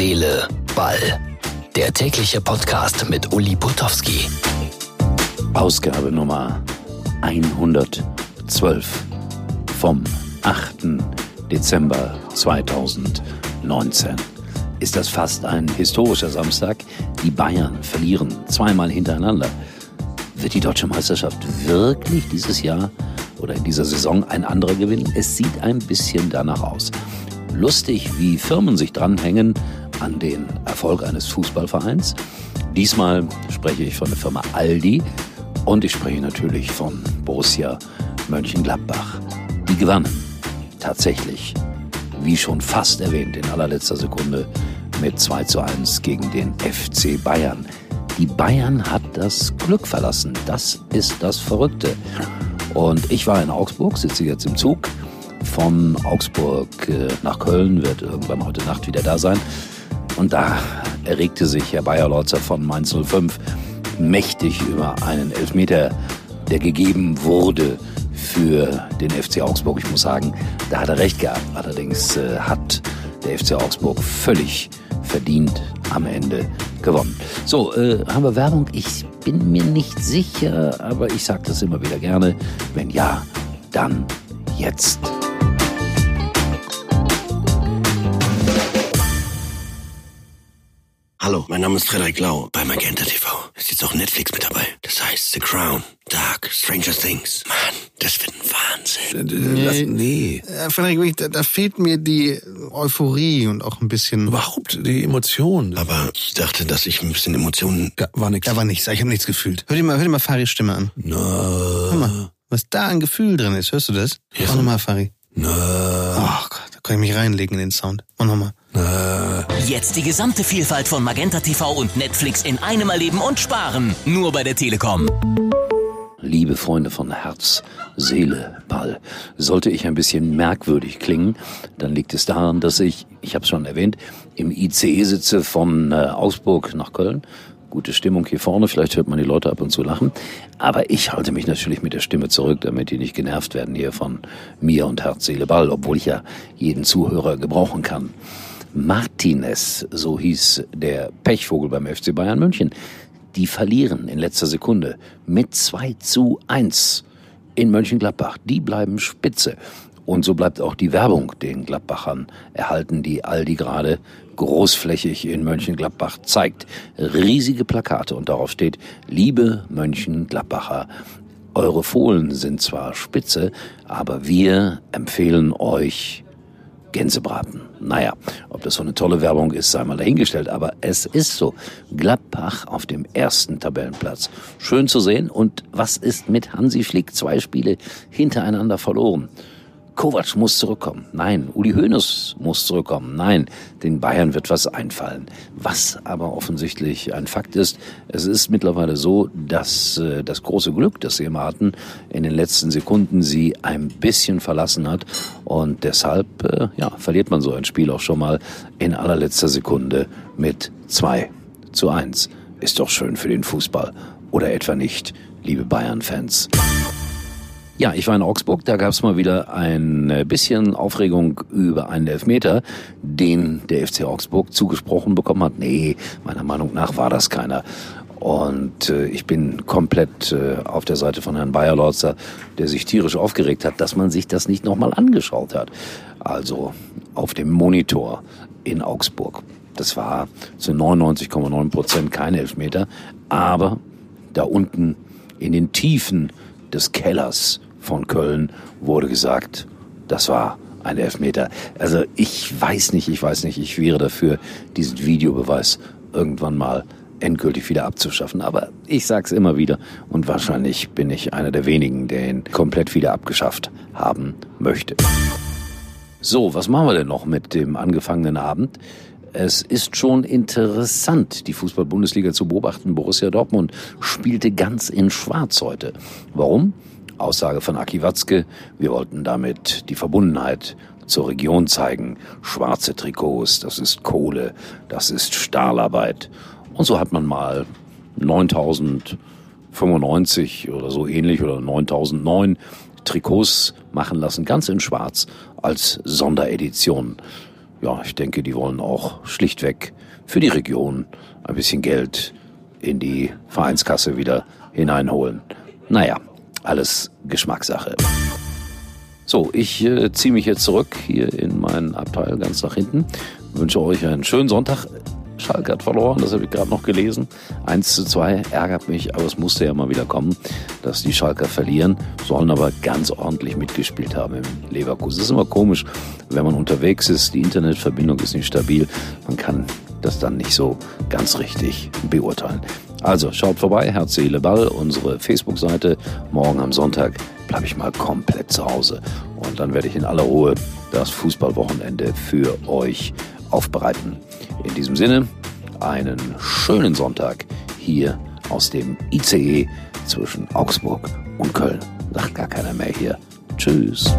Seele, Ball. Der tägliche Podcast mit Uli Putowski. Ausgabe Nummer 112 vom 8. Dezember 2019. Ist das fast ein historischer Samstag? Die Bayern verlieren zweimal hintereinander. Wird die deutsche Meisterschaft wirklich dieses Jahr oder in dieser Saison ein anderer gewinnen? Es sieht ein bisschen danach aus. Lustig, wie Firmen sich dranhängen an den Erfolg eines Fußballvereins. Diesmal spreche ich von der Firma Aldi und ich spreche natürlich von Borussia Mönchengladbach. Die gewannen tatsächlich, wie schon fast erwähnt, in allerletzter Sekunde mit 2 zu 1 gegen den FC Bayern. Die Bayern hat das Glück verlassen. Das ist das Verrückte. Und ich war in Augsburg, sitze jetzt im Zug von Augsburg äh, nach Köln, wird irgendwann heute Nacht wieder da sein. Und da erregte sich Herr Bayerlotzer von Mainz 05 mächtig über einen Elfmeter, der gegeben wurde für den FC Augsburg. Ich muss sagen, da hat er recht gehabt. Allerdings äh, hat der FC Augsburg völlig verdient am Ende gewonnen. So, äh, haben wir Werbung? Ich bin mir nicht sicher, aber ich sage das immer wieder gerne. Wenn ja, dann jetzt. Hallo, mein Name ist Frederik Lau bei Magenta TV. Ist jetzt auch Netflix mit dabei. Das heißt The Crown, Dark, Stranger Things. Mann, das wird ein Wahnsinn. Nee, Das, nee. Äh, Frederik, da, da fehlt mir die Euphorie und auch ein bisschen. Überhaupt die Emotion. Aber ich dachte, dass ich ein bisschen Emotionen... Ja, war nix. Da war nichts, ich habe nichts gefühlt. Hör dir mal, hör dir mal Faris Stimme an. Na, Hör mal, was da an Gefühl drin ist, hörst du das? Ja. Mach nochmal, Fari. Na, Oh Gott, da kann ich mich reinlegen in den Sound. Mach nochmal. Jetzt die gesamte Vielfalt von Magenta TV und Netflix in einem erleben und sparen. Nur bei der Telekom. Liebe Freunde von Herz, Seele, Ball, sollte ich ein bisschen merkwürdig klingen, dann liegt es daran, dass ich, ich habe es schon erwähnt, im ICE sitze von äh, Augsburg nach Köln. Gute Stimmung hier vorne, vielleicht hört man die Leute ab und zu lachen. Aber ich halte mich natürlich mit der Stimme zurück, damit die nicht genervt werden hier von mir und Herz, Seele, Ball, obwohl ich ja jeden Zuhörer gebrauchen kann. Martinez, so hieß der Pechvogel beim FC Bayern München, die verlieren in letzter Sekunde mit 2 zu 1 in Mönchengladbach. Die bleiben spitze. Und so bleibt auch die Werbung den Gladbachern erhalten, die Aldi gerade großflächig in Mönchengladbach zeigt. Riesige Plakate und darauf steht, liebe Mönchengladbacher, eure Fohlen sind zwar spitze, aber wir empfehlen euch Gänsebraten. Naja, ob das so eine tolle Werbung ist, sei mal dahingestellt, aber es ist so. Gladbach auf dem ersten Tabellenplatz. Schön zu sehen. Und was ist mit Hansi Flick? Zwei Spiele hintereinander verloren. Kovac muss zurückkommen. Nein, Uli Hoeneß muss zurückkommen. Nein, den Bayern wird was einfallen. Was aber offensichtlich ein Fakt ist, es ist mittlerweile so, dass äh, das große Glück, das sie immer hatten, in den letzten Sekunden sie ein bisschen verlassen hat. Und deshalb äh, ja, verliert man so ein Spiel auch schon mal in allerletzter Sekunde mit 2 zu 1. Ist doch schön für den Fußball. Oder etwa nicht, liebe Bayern-Fans. Ja, ich war in Augsburg, da gab es mal wieder ein äh, bisschen Aufregung über einen Elfmeter, den der FC Augsburg zugesprochen bekommen hat. Nee, meiner Meinung nach war das keiner. Und äh, ich bin komplett äh, auf der Seite von Herrn Bayerlotzer, der sich tierisch aufgeregt hat, dass man sich das nicht nochmal angeschaut hat. Also auf dem Monitor in Augsburg. Das war zu 99,9 Prozent kein Elfmeter, aber da unten in den Tiefen des Kellers von Köln wurde gesagt, das war ein Elfmeter. Also ich weiß nicht, ich weiß nicht, ich wäre dafür, diesen Videobeweis irgendwann mal endgültig wieder abzuschaffen. Aber ich sag's immer wieder und wahrscheinlich bin ich einer der wenigen, der ihn komplett wieder abgeschafft haben möchte. So, was machen wir denn noch mit dem angefangenen Abend? Es ist schon interessant, die Fußball-Bundesliga zu beobachten. Borussia Dortmund spielte ganz in Schwarz heute. Warum? Aussage von Aki Watzke, wir wollten damit die Verbundenheit zur Region zeigen. Schwarze Trikots, das ist Kohle, das ist Stahlarbeit. Und so hat man mal 9095 oder so ähnlich oder 9009 Trikots machen lassen, ganz in Schwarz als Sonderedition. ja, ich denke, die wollen auch schlichtweg für die Region ein bisschen Geld in die Vereinskasse wieder hineinholen. Naja, alles Geschmackssache. So, ich äh, ziehe mich jetzt zurück hier in meinen Abteil ganz nach hinten. Wünsche euch einen schönen Sonntag. Schalke hat verloren, das habe ich gerade noch gelesen. 1 zu 2 ärgert mich, aber es musste ja mal wieder kommen, dass die Schalker verlieren, sollen aber ganz ordentlich mitgespielt haben im Leverkusen. Das ist immer komisch, wenn man unterwegs ist, die Internetverbindung ist nicht stabil, man kann das dann nicht so ganz richtig beurteilen. Also schaut vorbei, Herz, Seele, Ball, unsere Facebook-Seite. Morgen am Sonntag bleibe ich mal komplett zu Hause und dann werde ich in aller Ruhe das Fußballwochenende für euch aufbereiten. In diesem Sinne, einen schönen Sonntag hier aus dem ICE zwischen Augsburg und Köln. Sagt gar keiner mehr hier. Tschüss.